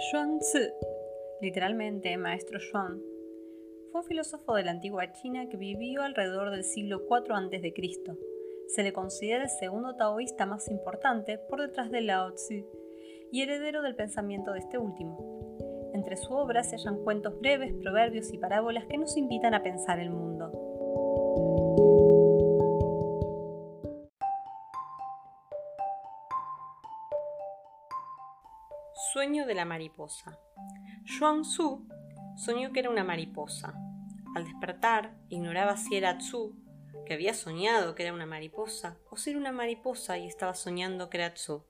Xuanzi, literalmente maestro Xuan, fue un filósofo de la antigua China que vivió alrededor del siglo IV a.C. Se le considera el segundo taoísta más importante por detrás de Lao Tzu y heredero del pensamiento de este último. Entre su obra se hallan cuentos breves, proverbios y parábolas que nos invitan a pensar el mundo. Sueño de la mariposa. Xuan Tzu soñó que era una mariposa. Al despertar, ignoraba si era Tzu, que había soñado que era una mariposa, o si era una mariposa y estaba soñando que era Tzu.